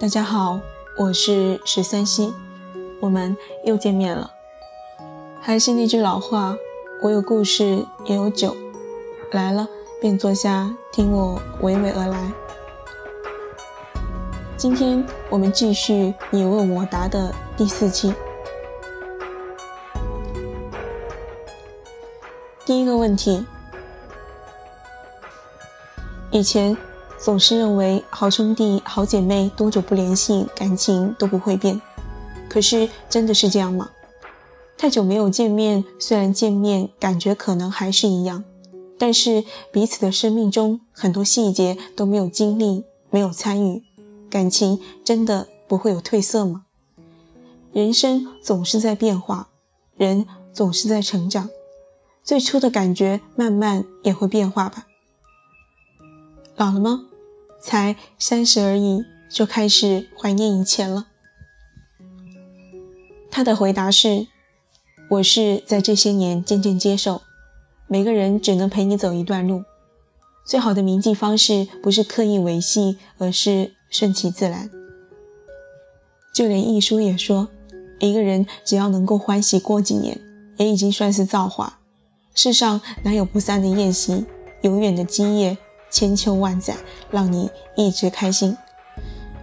大家好，我是十三溪，我们又见面了。还是那句老话，我有故事也有酒，来了便坐下听我娓娓而来。今天我们继续你问我答的第四期。第一个问题，以前。总是认为好兄弟、好姐妹多久不联系，感情都不会变。可是真的是这样吗？太久没有见面，虽然见面感觉可能还是一样，但是彼此的生命中很多细节都没有经历、没有参与，感情真的不会有褪色吗？人生总是在变化，人总是在成长，最初的感觉慢慢也会变化吧。老了吗？才三十而已，就开始怀念以前了。他的回答是：“我是在这些年渐渐接受，每个人只能陪你走一段路。最好的铭记方式不是刻意维系，而是顺其自然。就连易书也说，一个人只要能够欢喜过几年，也已经算是造化。世上哪有不散的宴席，永远的基业。”千秋万载，让你一直开心。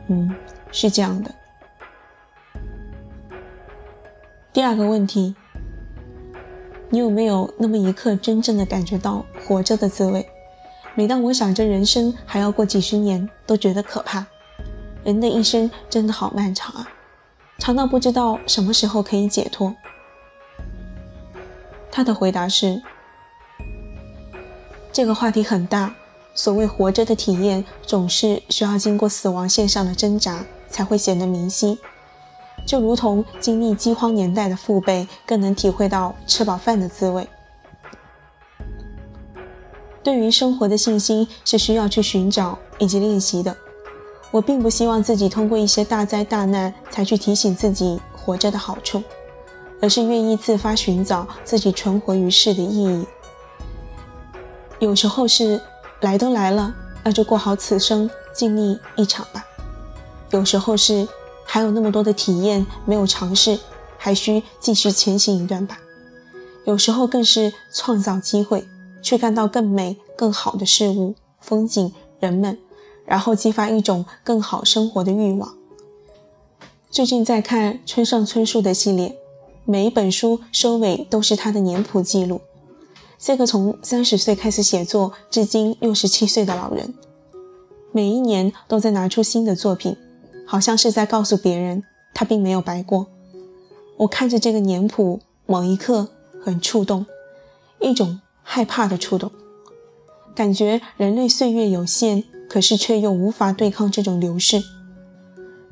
嗯，是这样的。第二个问题，你有没有那么一刻真正的感觉到活着的滋味？每当我想着人生还要过几十年，都觉得可怕。人的一生真的好漫长啊，长到不知道什么时候可以解脱。他的回答是：这个话题很大。所谓活着的体验，总是需要经过死亡线上的挣扎，才会显得明晰。就如同经历饥荒年代的父辈，更能体会到吃饱饭的滋味。对于生活的信心，是需要去寻找以及练习的。我并不希望自己通过一些大灾大难，才去提醒自己活着的好处，而是愿意自发寻找自己存活于世的意义。有时候是。来都来了，那就过好此生，尽力一场吧。有时候是还有那么多的体验没有尝试，还需继续前行一段吧。有时候更是创造机会，去看到更美、更好的事物、风景、人们，然后激发一种更好生活的欲望。最近在看村上春树的系列，每一本书收尾都是他的年谱记录。这个从三十岁开始写作，至今六十七岁的老人，每一年都在拿出新的作品，好像是在告诉别人，他并没有白过。我看着这个年谱，某一刻很触动，一种害怕的触动，感觉人类岁月有限，可是却又无法对抗这种流逝。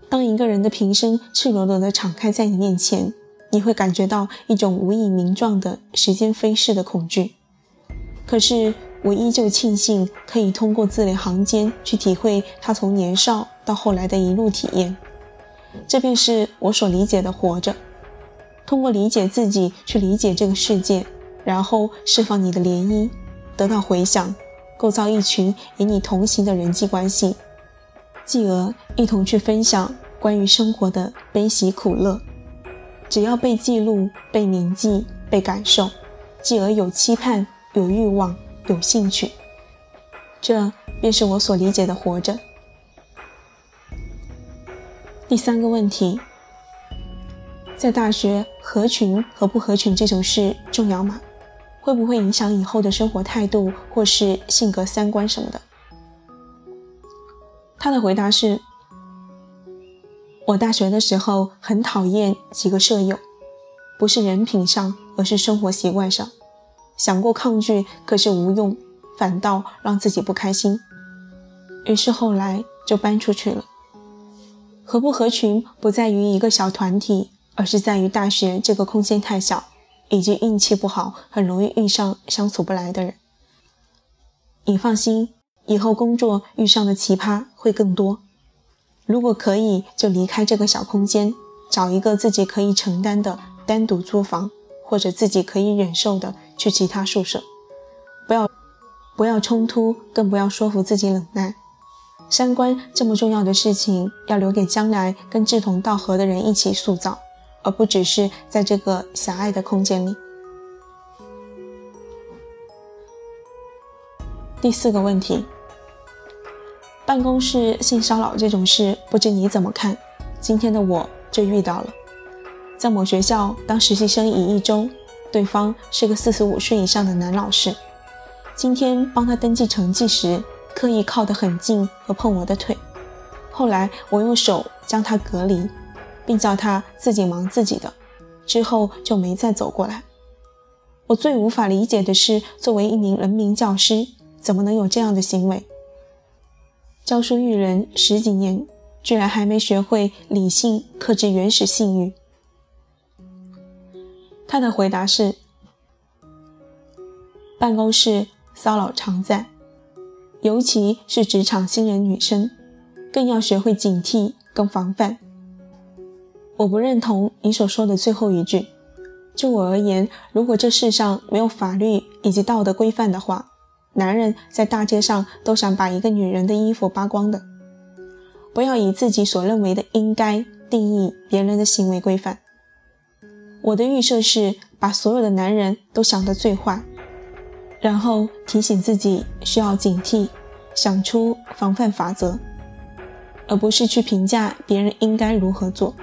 当一个人的平生赤裸裸地敞开在你面前。你会感觉到一种无以名状的时间飞逝的恐惧，可是我依旧庆幸可以通过字里行间去体会他从年少到后来的一路体验。这便是我所理解的活着。通过理解自己去理解这个世界，然后释放你的涟漪，得到回响，构造一群与你同行的人际关系，继而一同去分享关于生活的悲喜苦乐。只要被记录、被铭记、被感受，继而有期盼、有欲望、有兴趣，这便是我所理解的活着。第三个问题，在大学合群和不合群这种事重要吗？会不会影响以后的生活态度或是性格三观什么的？他的回答是。我大学的时候很讨厌几个舍友，不是人品上，而是生活习惯上。想过抗拒，可是无用，反倒让自己不开心。于是后来就搬出去了。合不合群不在于一个小团体，而是在于大学这个空间太小，以及运气不好，很容易遇上相处不来的人。你放心，以后工作遇上的奇葩会更多。如果可以，就离开这个小空间，找一个自己可以承担的单独租房，或者自己可以忍受的去其他宿舍。不要，不要冲突，更不要说服自己冷淡。三观这么重要的事情，要留给将来跟志同道合的人一起塑造，而不只是在这个狭隘的空间里。第四个问题，办公室性骚扰这种事，不知你怎么看？今天的我就遇到了，在某学校当实习生已一周，对方是个四十五岁以上的男老师。今天帮他登记成绩时，刻意靠得很近和碰我的腿。后来我用手将他隔离，并叫他自己忙自己的，之后就没再走过来。我最无法理解的是，作为一名人民教师。怎么能有这样的行为？教书育人十几年，居然还没学会理性克制原始性欲。他的回答是：办公室骚扰常在，尤其是职场新人女生，更要学会警惕跟防范。我不认同你所说的最后一句。就我而言，如果这世上没有法律以及道德规范的话，男人在大街上都想把一个女人的衣服扒光的，不要以自己所认为的应该定义别人的行为规范。我的预设是把所有的男人都想得最坏，然后提醒自己需要警惕，想出防范法则，而不是去评价别人应该如何做。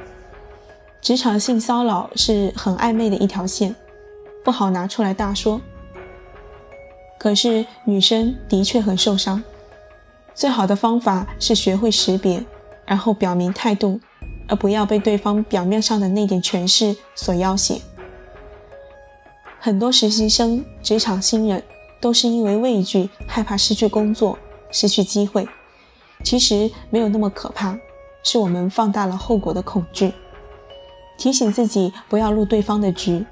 职场性骚扰是很暧昧的一条线，不好拿出来大说。可是女生的确很受伤，最好的方法是学会识别，然后表明态度，而不要被对方表面上的那点权势所要挟。很多实习生、职场新人都是因为畏惧、害怕失去工作、失去机会，其实没有那么可怕，是我们放大了后果的恐惧。提醒自己不要入对方的局，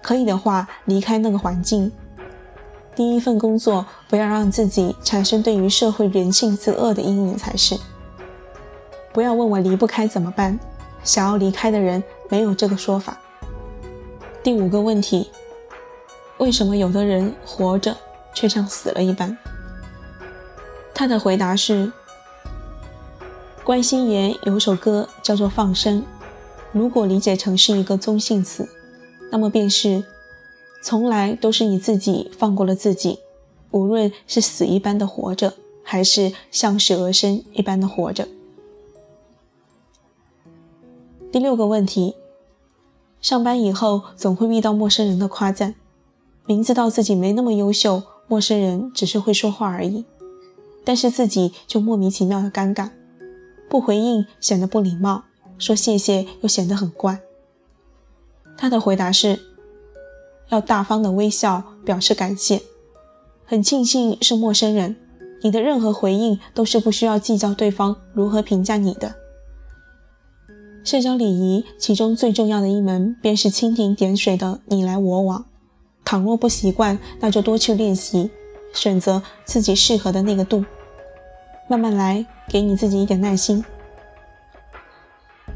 可以的话离开那个环境。第一份工作，不要让自己产生对于社会人性之恶的阴影才是。不要问我离不开怎么办，想要离开的人没有这个说法。第五个问题，为什么有的人活着却像死了一般？他的回答是：关心妍有首歌叫做《放生》，如果理解成是一个中性词，那么便是。从来都是你自己放过了自己，无论是死一般的活着，还是向死而生一般的活着。第六个问题，上班以后总会遇到陌生人的夸赞，明知道自己没那么优秀，陌生人只是会说话而已，但是自己就莫名其妙的尴尬，不回应显得不礼貌，说谢谢又显得很怪。他的回答是。要大方的微笑表示感谢，很庆幸是陌生人，你的任何回应都是不需要计较对方如何评价你的。社交礼仪其中最重要的一门便是蜻蜓点水的你来我往，倘若不习惯，那就多去练习，选择自己适合的那个度，慢慢来，给你自己一点耐心。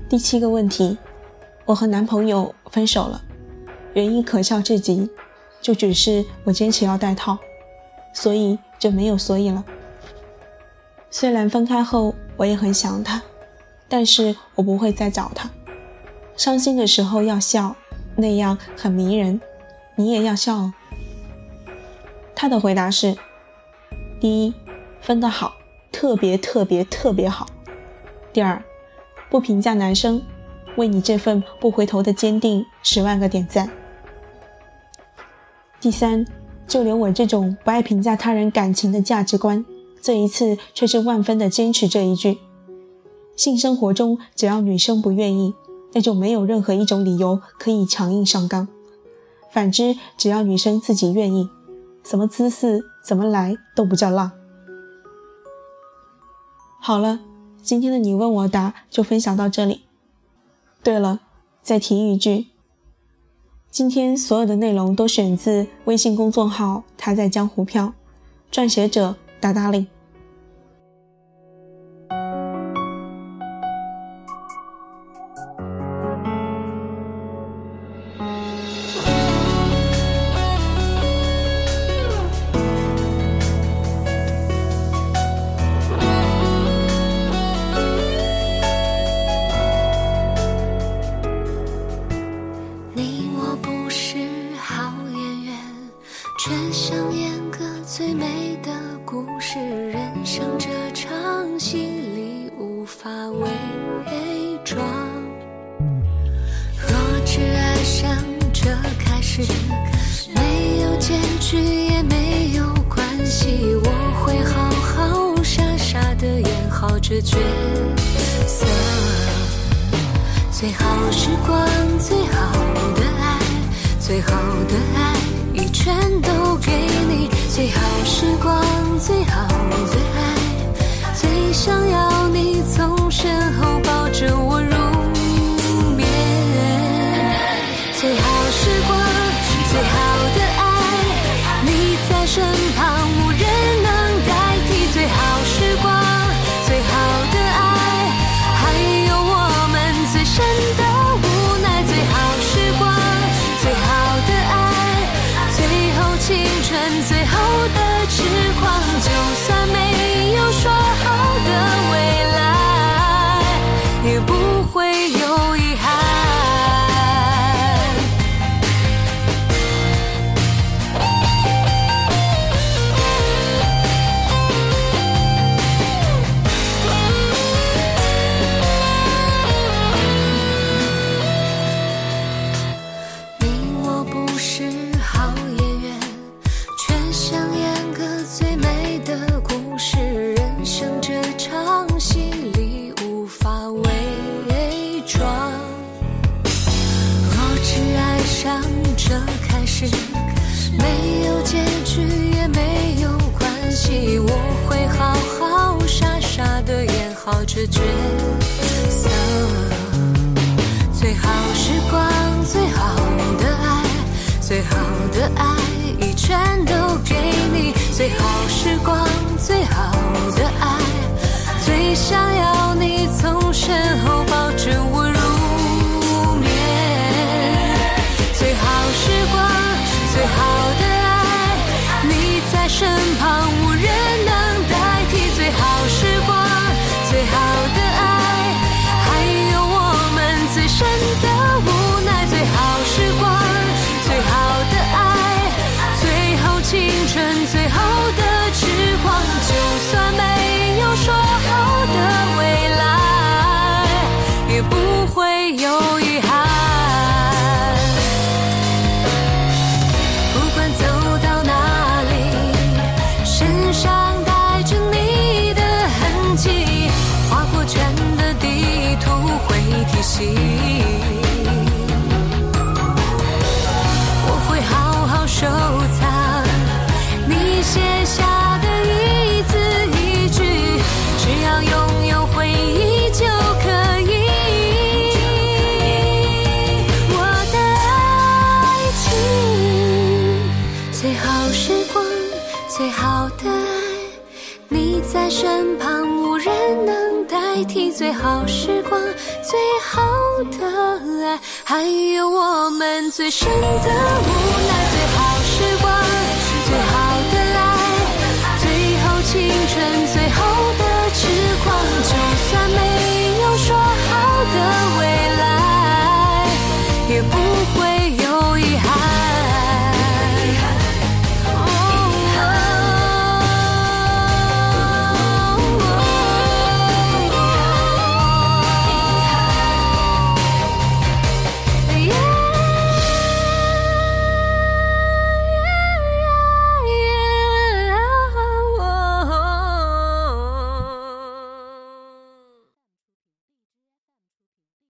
第七个问题，我和男朋友分手了。原因可笑至极，就只是我坚持要戴套，所以就没有所以了。虽然分开后我也很想他，但是我不会再找他。伤心的时候要笑，那样很迷人。你也要笑哦。他的回答是：第一，分得好，特别特别特别好。第二，不评价男生，为你这份不回头的坚定，十万个点赞。第三，就连我这种不爱评价他人感情的价值观，这一次却是万分的坚持这一句：性生活中只要女生不愿意，那就没有任何一种理由可以强硬上纲；反之，只要女生自己愿意，什么姿势怎么来都不叫浪。好了，今天的你问我答就分享到这里。对了，再提一句。今天所有的内容都选自微信公众号“他在江湖飘”，撰写者达达令。没有结局也没有关系，我会好好傻傻的演好这角色。最好时光，最好的爱，最好的爱已全都给你。最好青春最后的痴狂就算没有说好的未来爱已全都给你。最好时光，最好的爱，最想要你从身后抱着我入眠。最好时光，最好的爱，你在身旁，我会好好收藏你写下的一字一句，只要拥有回忆就可以。我的爱情，最好时光，最好的，你在身旁，无人能代替。最好时光。最好的爱，还有我们最深的无奈。最好时光，最好的爱，最后青春，最。